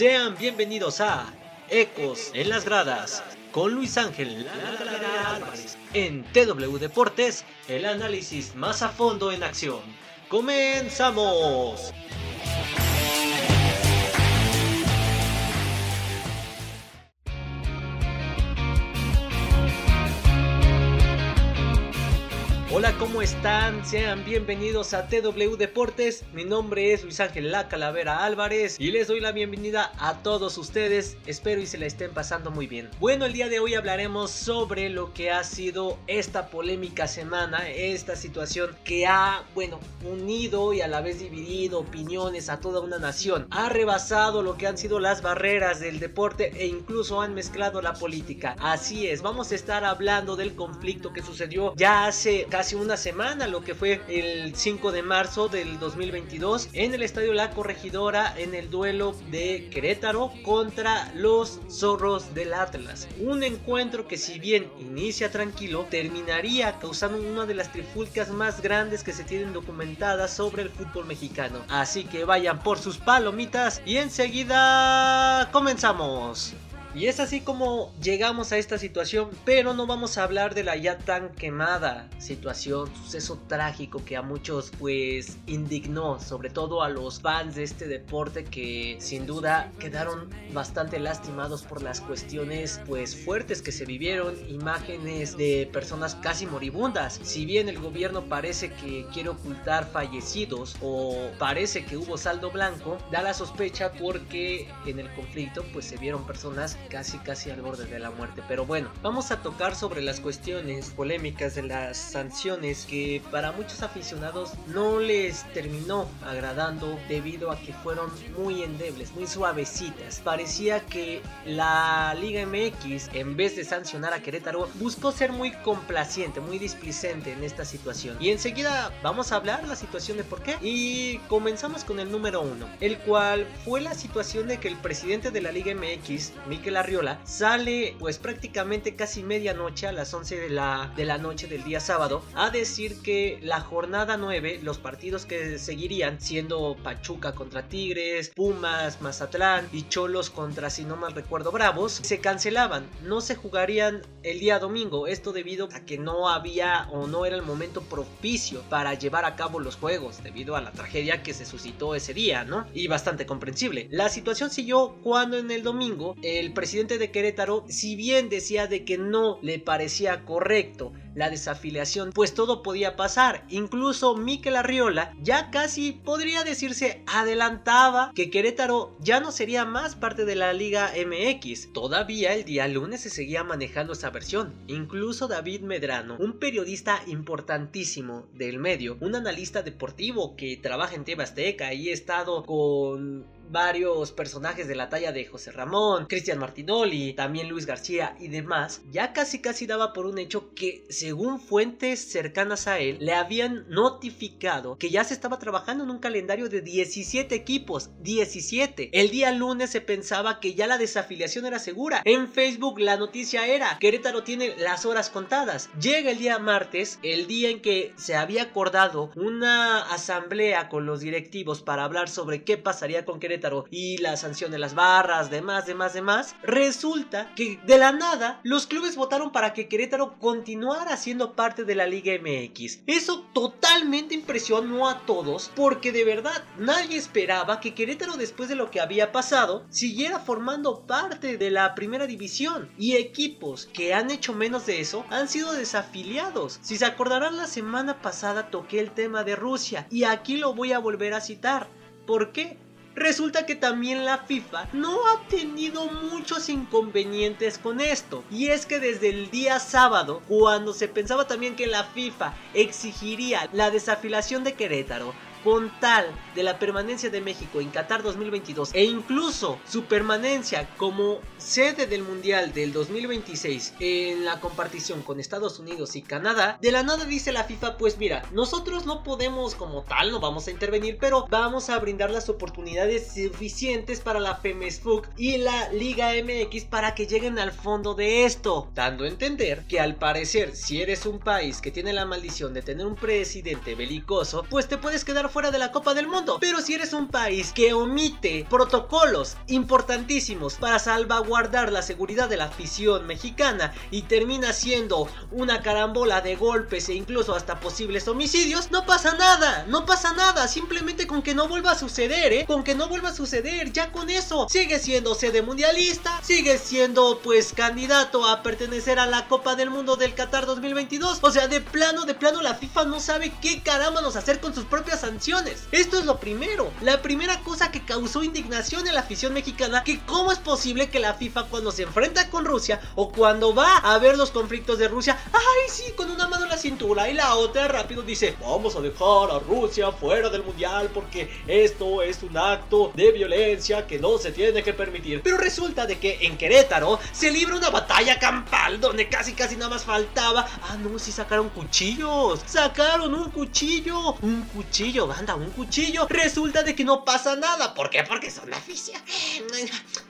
Sean bienvenidos a Ecos en las gradas con Luis Ángel. En TW Deportes, el análisis más a fondo en acción. ¡Comenzamos! Hola, ¿cómo están? Sean bienvenidos a TW Deportes. Mi nombre es Luis Ángel La Calavera Álvarez y les doy la bienvenida a todos ustedes. Espero y se la estén pasando muy bien. Bueno, el día de hoy hablaremos sobre lo que ha sido esta polémica semana, esta situación que ha, bueno, unido y a la vez dividido opiniones a toda una nación. Ha rebasado lo que han sido las barreras del deporte e incluso han mezclado la política. Así es, vamos a estar hablando del conflicto que sucedió ya hace casi una semana, lo que fue el 5 de marzo del 2022, en el Estadio La Corregidora, en el duelo de Querétaro contra los Zorros del Atlas. Un encuentro que si bien inicia tranquilo, terminaría causando una de las trifulcas más grandes que se tienen documentadas sobre el fútbol mexicano. Así que vayan por sus palomitas y enseguida comenzamos. Y es así como llegamos a esta situación, pero no vamos a hablar de la ya tan quemada situación, suceso trágico que a muchos pues indignó, sobre todo a los fans de este deporte que sin duda quedaron bastante lastimados por las cuestiones pues fuertes que se vivieron, imágenes de personas casi moribundas. Si bien el gobierno parece que quiere ocultar fallecidos o parece que hubo saldo blanco, da la sospecha porque en el conflicto pues se vieron personas casi casi al borde de la muerte. Pero bueno, vamos a tocar sobre las cuestiones polémicas de las sanciones que para muchos aficionados no les terminó agradando debido a que fueron muy endebles, muy suavecitas. Parecía que la Liga MX en vez de sancionar a Querétaro buscó ser muy complaciente, muy displicente en esta situación. Y enseguida vamos a hablar la situación de por qué. Y comenzamos con el número uno, el cual fue la situación de que el presidente de la Liga MX, Mikel Arriola, sale pues prácticamente casi medianoche a las 11 de la, de la noche del día sábado a decir que la jornada 9, los partidos que seguirían siendo Pachuca contra Tigres, Pumas, Mazatlán y Cholos contra, si no mal recuerdo, Bravos, se cancelaban, no se jugarían el día domingo, esto debido a que no había o no era el momento propicio para llevar a cabo los juegos, debido a la tragedia que se suscitó ese día, ¿no? Y bastante comprensible. La situación siguió cuando en el domingo el presidente de Querétaro, si bien decía de que no le parecía correcto la desafiliación, pues todo podía pasar. Incluso Mikel Arriola ya casi podría decirse adelantaba que Querétaro ya no sería más parte de la Liga MX. Todavía el día lunes se seguía manejando esa versión. Incluso David Medrano, un periodista importantísimo del medio, un analista deportivo que trabaja en TV Azteca y ha estado con varios personajes de la talla de José Ramón, Cristian Martinoli, también Luis García y demás, ya casi casi daba por un hecho que según fuentes cercanas a él le habían notificado que ya se estaba trabajando en un calendario de 17 equipos, 17. El día lunes se pensaba que ya la desafiliación era segura. En Facebook la noticia era Querétaro tiene las horas contadas. Llega el día martes, el día en que se había acordado una asamblea con los directivos para hablar sobre qué pasaría con Querétaro y la sanción de las barras, demás, demás, demás, resulta que de la nada los clubes votaron para que Querétaro continuara siendo parte de la Liga MX. Eso totalmente impresionó a todos porque de verdad nadie esperaba que Querétaro después de lo que había pasado siguiera formando parte de la primera división y equipos que han hecho menos de eso han sido desafiliados. Si se acordarán la semana pasada toqué el tema de Rusia y aquí lo voy a volver a citar. ¿Por qué? Resulta que también la FIFA no ha tenido muchos inconvenientes con esto. Y es que desde el día sábado, cuando se pensaba también que la FIFA exigiría la desafilación de Querétaro, con tal de la permanencia de México en Qatar 2022 e incluso su permanencia como sede del Mundial del 2026 en la compartición con Estados Unidos y Canadá, de la nada dice la FIFA, pues mira, nosotros no podemos como tal, no vamos a intervenir, pero vamos a brindar las oportunidades suficientes para la FEMESFUC y la Liga MX para que lleguen al fondo de esto, dando a entender que al parecer si eres un país que tiene la maldición de tener un presidente belicoso, pues te puedes quedar fuera de la Copa del Mundo. Pero si eres un país que omite protocolos importantísimos para salvaguardar la seguridad de la afición mexicana y termina siendo una carambola de golpes e incluso hasta posibles homicidios, no pasa nada, no pasa nada, simplemente con que no vuelva a suceder, ¿eh? Con que no vuelva a suceder, ya con eso, sigue siendo sede mundialista, sigue siendo pues candidato a pertenecer a la Copa del Mundo del Qatar 2022, o sea, de plano, de plano la FIFA no sabe qué caramba nos hacer con sus propias sanciones. Esto es lo primero, la primera cosa que causó indignación en la afición mexicana, que cómo es posible que la FIFA cuando se enfrenta con Rusia o cuando va a ver los conflictos de Rusia, ay sí, con una mano en la cintura y la otra rápido dice, vamos a dejar a Rusia fuera del mundial porque esto es un acto de violencia que no se tiene que permitir. Pero resulta de que en Querétaro se libra una batalla campal donde casi casi nada más faltaba, ah no, sí sacaron cuchillos, sacaron un cuchillo, un cuchillo, banda, un cuchillo. Resulta de que no pasa nada, ¿por qué? Porque son aficionados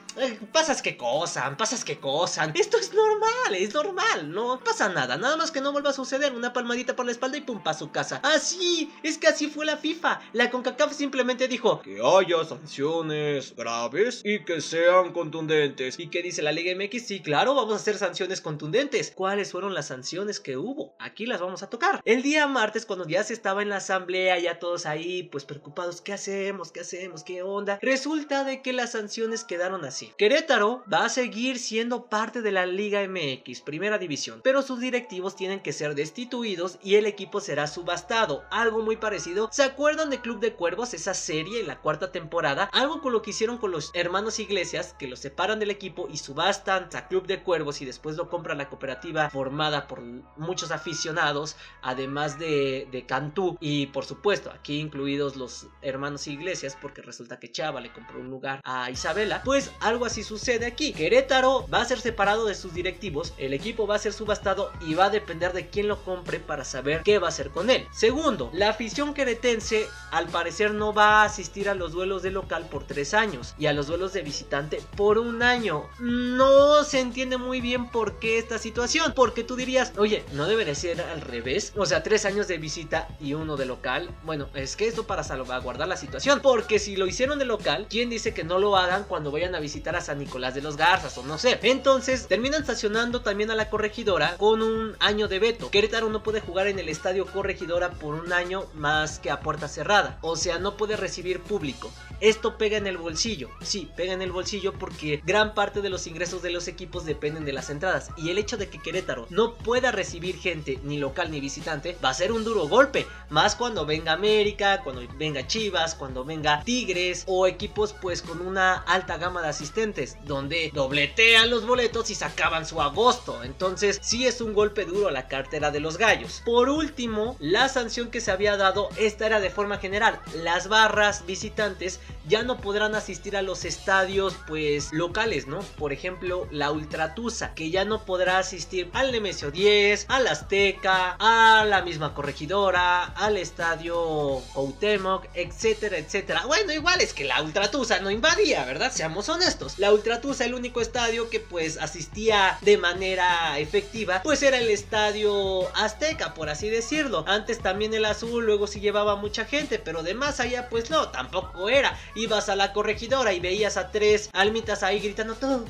pasas que cosan, pasas que cosan. Esto es normal, es normal, no pasa nada. Nada más que no vuelva a suceder. Una palmadita por la espalda y pum, pa' su casa. Así, es que así fue la FIFA. La CONCACAF simplemente dijo que haya sanciones graves y que sean contundentes. ¿Y qué dice la Liga MX? Sí, claro, vamos a hacer sanciones contundentes. ¿Cuáles fueron las sanciones que hubo? Aquí las vamos a tocar. El día martes, cuando ya se estaba en la asamblea, ya todos ahí, pues preocupados, ¿qué hacemos? ¿Qué hacemos? ¿Qué onda? Resulta de que las sanciones quedaron así. Querétaro va a seguir siendo parte de la Liga MX, primera división, pero sus directivos tienen que ser destituidos y el equipo será subastado. Algo muy parecido. ¿Se acuerdan de Club de Cuervos? Esa serie en la cuarta temporada. Algo con lo que hicieron con los hermanos Iglesias, que los separan del equipo y subastan a Club de Cuervos y después lo compra la cooperativa formada por muchos aficionados, además de, de Cantú y por supuesto aquí incluidos los hermanos Iglesias, porque resulta que Chava le compró un lugar a Isabela. Pues algo así sucede aquí. Querétaro va a ser separado de sus directivos, el equipo va a ser subastado y va a depender de quién lo compre para saber qué va a hacer con él. Segundo, la afición queretense al parecer no va a asistir a los duelos de local por tres años y a los duelos de visitante por un año. No se entiende muy bien por qué esta situación, porque tú dirías, oye, no debería ser al revés, o sea, tres años de visita y uno de local. Bueno, es que esto para salvaguardar la situación, porque si lo hicieron de local, ¿quién dice que no lo hagan cuando vayan a visitar? A San Nicolás de los Garzas o no sé. Entonces terminan sancionando también a la corregidora con un año de veto. Querétaro no puede jugar en el estadio corregidora por un año más que a puerta cerrada. O sea, no puede recibir público. Esto pega en el bolsillo. Sí, pega en el bolsillo porque gran parte de los ingresos de los equipos dependen de las entradas. Y el hecho de que Querétaro no pueda recibir gente ni local ni visitante va a ser un duro golpe. Más cuando venga América, cuando venga Chivas, cuando venga Tigres o equipos pues con una alta gama de asistencia donde dobletean los boletos y sacaban su agosto. Entonces, sí es un golpe duro a la cartera de los gallos. Por último, la sanción que se había dado, esta era de forma general. Las barras visitantes ya no podrán asistir a los estadios, pues locales, ¿no? Por ejemplo, la Ultratusa, que ya no podrá asistir al Nemesio 10, al Azteca, a la misma corregidora, al estadio Cuauhtémoc, etcétera, etcétera. Bueno, igual es que la Ultratusa no invadía, ¿verdad? Seamos honestos. La Ultratusa, el único estadio que pues asistía de manera efectiva, pues era el estadio Azteca, por así decirlo. Antes también el azul, luego sí llevaba mucha gente, pero de más allá pues no, tampoco era. Ibas a la corregidora y veías a tres almitas ahí gritando todo.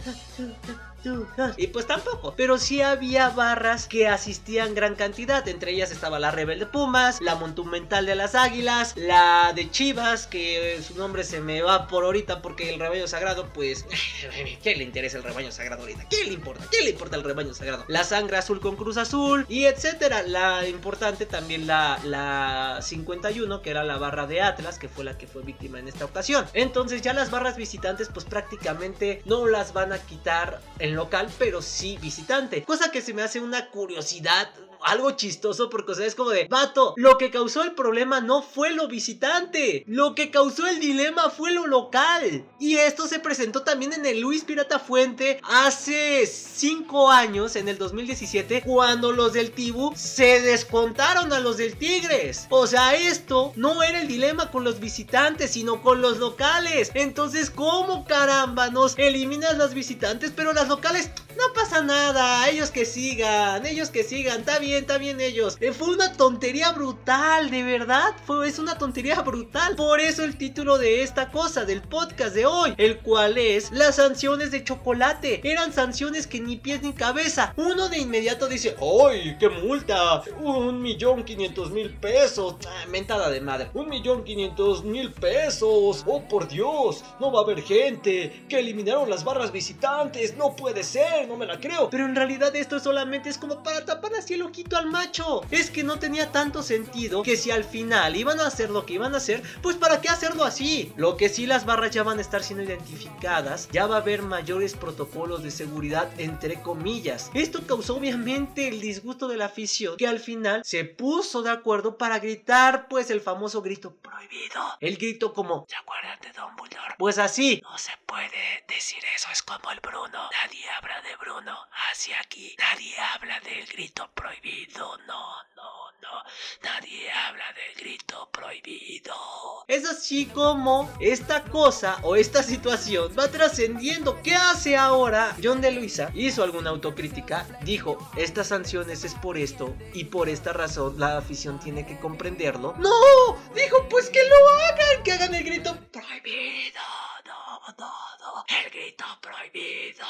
Y pues tampoco. Pero sí había barras que asistían gran cantidad. Entre ellas estaba la Rebelde Pumas, la Monumental de las Águilas, la de Chivas, que su nombre se me va por ahorita porque el rebaño sagrado, pues. ¿Qué le interesa el rebaño sagrado ahorita? ¿Qué le importa? ¿Qué le importa el rebaño sagrado? La sangre azul con Cruz Azul y etcétera. La importante también la, la 51, que era la barra de Atlas, que fue la que fue víctima en esta ocasión. Entonces ya las barras visitantes, pues prácticamente no las van a quitar local, pero sí visitante. Cosa que se me hace una curiosidad algo chistoso porque, o sea, es como de, vato, lo que causó el problema no fue lo visitante, lo que causó el dilema fue lo local. Y esto se presentó también en el Luis Pirata Fuente hace 5 años, en el 2017, cuando los del Tibu se descontaron a los del Tigres. O sea, esto no era el dilema con los visitantes, sino con los locales. Entonces, ¿cómo caramba nos eliminas los visitantes, pero las locales No pasa nada, ellos que sigan, ellos que sigan, está bien, está bien ellos. Eh, fue una tontería brutal, de verdad, fue, es una tontería brutal. Por eso el título de esta cosa, del podcast de hoy, el cual es las sanciones de chocolate. Eran sanciones que ni pies ni cabeza. Uno de inmediato dice, ¡ay, qué multa! Un millón quinientos mil pesos. Ah, mentada de madre. Un millón quinientos mil pesos. Oh, por Dios, no va a haber gente. Que eliminaron las barras visitantes. No puede ser, no me la creo. Pero en realidad esto solamente es como para tapar así el ojito al macho. Es que no tenía tanto sentido que si al final iban a hacer lo que iban a hacer, pues para qué hacerlo así. Lo que sí las barras ya van a estar siendo identificadas, ya va a haber mayores protocolos de seguridad entre comillas. Esto causó obviamente el disgusto de la afición que al final se puso de acuerdo para gritar pues el famoso grito prohibido. El grito como ¿Se acuerdan de Dumbledore? Pues así. No se puede decir eso, es como el Bruno. Nadie habla de Bruno hacia aquí. Nadie habla del grito prohibido. No, no, no. Nadie habla del grito prohibido. Es así como esta cosa o esta situación va trascendiendo. ¿Qué hace ahora? John de Luisa hizo alguna autocrítica. Dijo, estas sanciones es por esto y por esta razón la afición tiene que comprenderlo. No, dijo pues que lo hagan, que hagan el grito prohibido. No, no, no. El grito prohibido.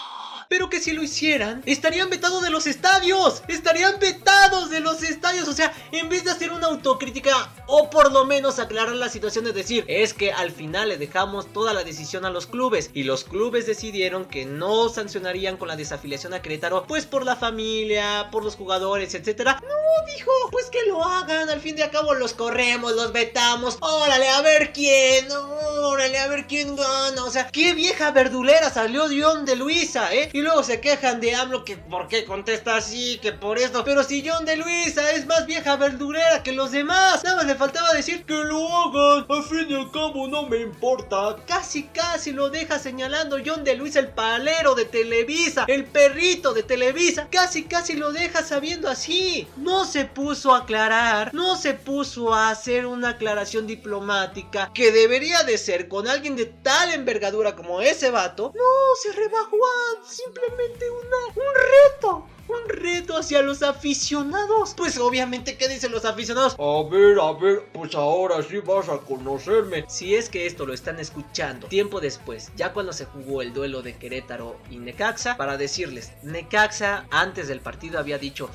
Que si lo hicieran, estarían vetados de los estadios. Estarían vetados de los estadios. O sea, en vez de hacer una autocrítica o por lo menos aclarar la situación de decir, es que al final le dejamos toda la decisión a los clubes. Y los clubes decidieron que no sancionarían con la desafiliación a Querétaro, pues por la familia, por los jugadores, etcétera. No, dijo, pues que lo hagan. Al fin de al cabo los corremos, los vetamos. Órale, a ver quién. Órale, a ver quién gana. O sea, qué vieja verdulera salió John de Luisa, ¿eh? Y luego se quejan de AMLO que por qué contesta así, que por esto. Pero si John de Luisa es más vieja verdulera que los demás. Nada más le faltaba decir que lo hagan. Al fin y al cabo no me importa. Casi, casi lo deja señalando John de Luisa, el palero de Televisa, el perrito de Televisa. Casi, casi lo deja sabiendo así. No se puso a aclarar, no se puso a hacer una aclaración diplomática que debería de ser con alguien de tal envergadura como ese vato. No, se rebajó a simplemente una, un reto un reto hacia los aficionados. Pues obviamente, ¿qué dicen los aficionados? A ver, a ver, pues ahora sí vas a conocerme. Si es que esto lo están escuchando tiempo después, ya cuando se jugó el duelo de Querétaro y Necaxa, para decirles, Necaxa antes del partido había dicho,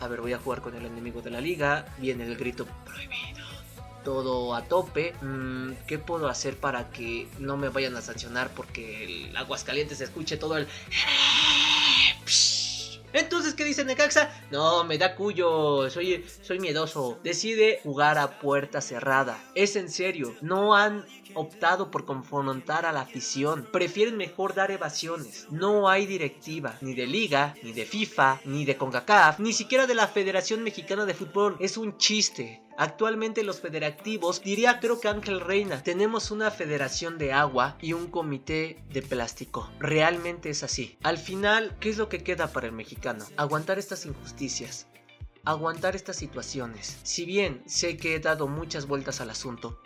a ver, voy a jugar con el enemigo de la liga, viene el grito prohibido todo a tope. Mm, ¿Qué puedo hacer para que no me vayan a sancionar porque el Aguascalientes escuche todo el... Entonces, ¿qué dice Necaxa? No, me da cuyo, soy, soy miedoso. Decide jugar a puerta cerrada. Es en serio, no han optado por confrontar a la afición. Prefieren mejor dar evasiones. No hay directiva, ni de liga, ni de FIFA, ni de CONCACAF, ni siquiera de la Federación Mexicana de Fútbol. Es un chiste. Actualmente los federativos, diría creo que Ángel Reina, tenemos una federación de agua y un comité de plástico. Realmente es así. Al final, ¿qué es lo que queda para el mexicano? Aguantar estas injusticias. Aguantar estas situaciones. Si bien sé que he dado muchas vueltas al asunto,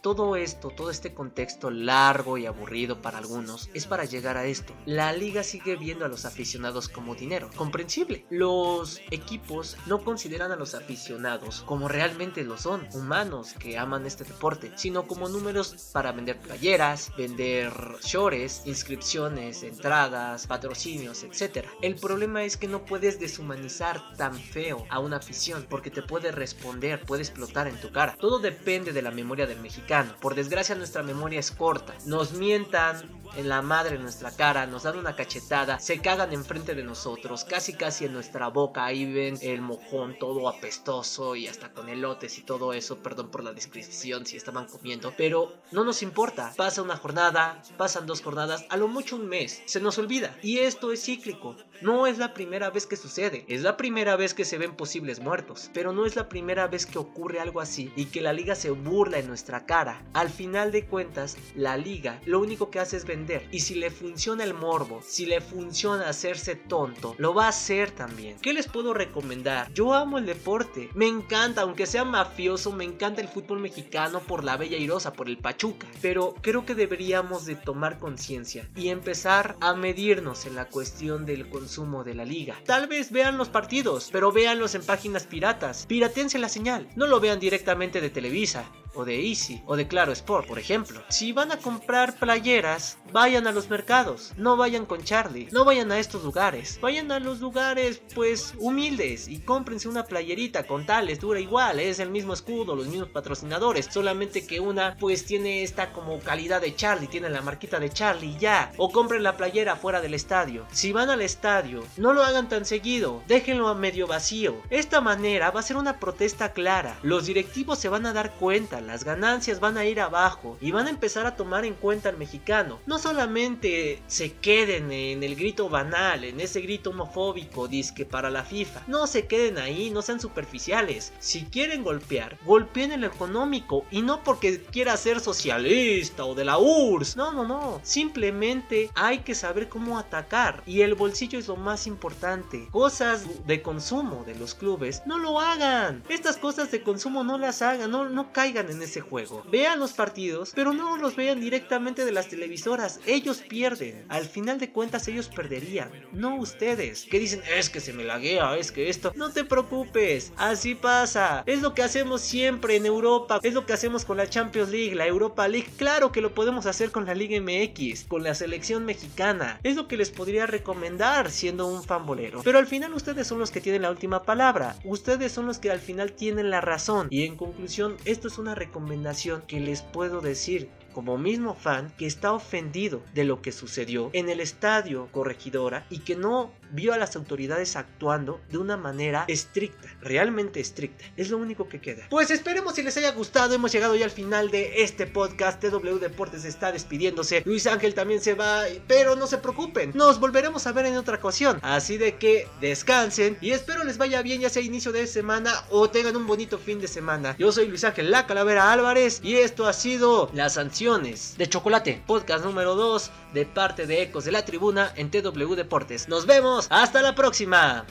todo esto, todo este contexto largo y aburrido para algunos, es para llegar a esto. La liga sigue viendo a los aficionados como dinero, comprensible. Los equipos no consideran a los aficionados como realmente lo son, humanos que aman este deporte, sino como números para vender playeras, vender shorts, inscripciones, entradas, patrocinios, etc. El problema es que no puedes deshumanizar tan feo a una afición porque te puede responder, puede explotar en tu cara. Todo depende de la memoria del mexicano por desgracia nuestra memoria es corta. Nos mientan en la madre en nuestra cara, nos dan una cachetada, se cagan enfrente de nosotros, casi casi en nuestra boca, ahí ven el mojón todo apestoso y hasta con elotes y todo eso, perdón por la descripción si estaban comiendo, pero no nos importa, pasa una jornada, pasan dos jornadas, a lo mucho un mes, se nos olvida. Y esto es cíclico, no es la primera vez que sucede, es la primera vez que se ven posibles muertos, pero no es la primera vez que ocurre algo así y que la liga se burla en nuestra cara Al final de cuentas, la liga lo único que hace es vender. Y si le funciona el morbo, si le funciona hacerse tonto, lo va a hacer también. ¿Qué les puedo recomendar? Yo amo el deporte. Me encanta, aunque sea mafioso, me encanta el fútbol mexicano por la Bella Irosa, por el Pachuca. Pero creo que deberíamos de tomar conciencia y empezar a medirnos en la cuestión del consumo de la liga. Tal vez vean los partidos, pero véanlos en páginas piratas. Piratense la señal. No lo vean directamente de Televisa de Easy o de Claro Sport, por ejemplo. Si van a comprar playeras, vayan a los mercados, no vayan con Charlie, no vayan a estos lugares, vayan a los lugares pues humildes y cómprense una playerita con tales, dura igual, es el mismo escudo, los mismos patrocinadores, solamente que una pues tiene esta como calidad de Charlie, tiene la marquita de Charlie ya, o compren la playera fuera del estadio. Si van al estadio, no lo hagan tan seguido, déjenlo a medio vacío. Esta manera va a ser una protesta clara. Los directivos se van a dar cuenta, las ganancias van a ir abajo y van a empezar a tomar en cuenta al mexicano. No solamente se queden en el grito banal, en ese grito homofóbico, disque para la FIFA. No se queden ahí, no sean superficiales. Si quieren golpear, golpeen en lo económico y no porque quiera ser socialista o de la URSS. No, no, no. Simplemente hay que saber cómo atacar y el bolsillo es lo más importante. Cosas de consumo de los clubes, no lo hagan. Estas cosas de consumo no las hagan, no, no caigan en ese juego. Vean los partidos, pero no los vean directamente de las televisoras. Ellos pierden. Al final de cuentas ellos perderían, no ustedes. Que dicen, es que se me laguea, es que esto. No te preocupes, así pasa. Es lo que hacemos siempre en Europa. Es lo que hacemos con la Champions League, la Europa League. Claro que lo podemos hacer con la Liga MX, con la selección mexicana. Es lo que les podría recomendar siendo un fanbolero. Pero al final ustedes son los que tienen la última palabra. Ustedes son los que al final tienen la razón. Y en conclusión, esto es una recomendación que les puedo decir como mismo fan que está ofendido de lo que sucedió en el estadio Corregidora y que no vio a las autoridades actuando de una manera estricta, realmente estricta. Es lo único que queda. Pues esperemos si les haya gustado. Hemos llegado ya al final de este podcast. TW Deportes está despidiéndose. Luis Ángel también se va, pero no se preocupen. Nos volveremos a ver en otra ocasión. Así de que descansen y espero les vaya bien ya sea inicio de semana o tengan un bonito fin de semana. Yo soy Luis Ángel La Calavera Álvarez y esto ha sido La Sanción de chocolate. Podcast número 2 de parte de Ecos de la Tribuna en TW Deportes. Nos vemos, hasta la próxima.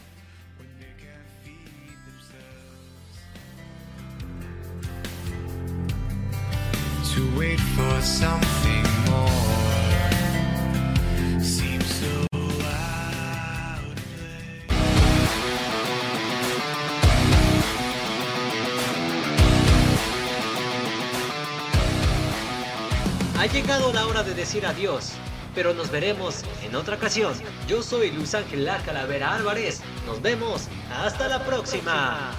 Ha llegado la hora de decir adiós, pero nos veremos en otra ocasión. Yo soy Luis Ángel La Calavera Álvarez. Nos vemos. Hasta la próxima.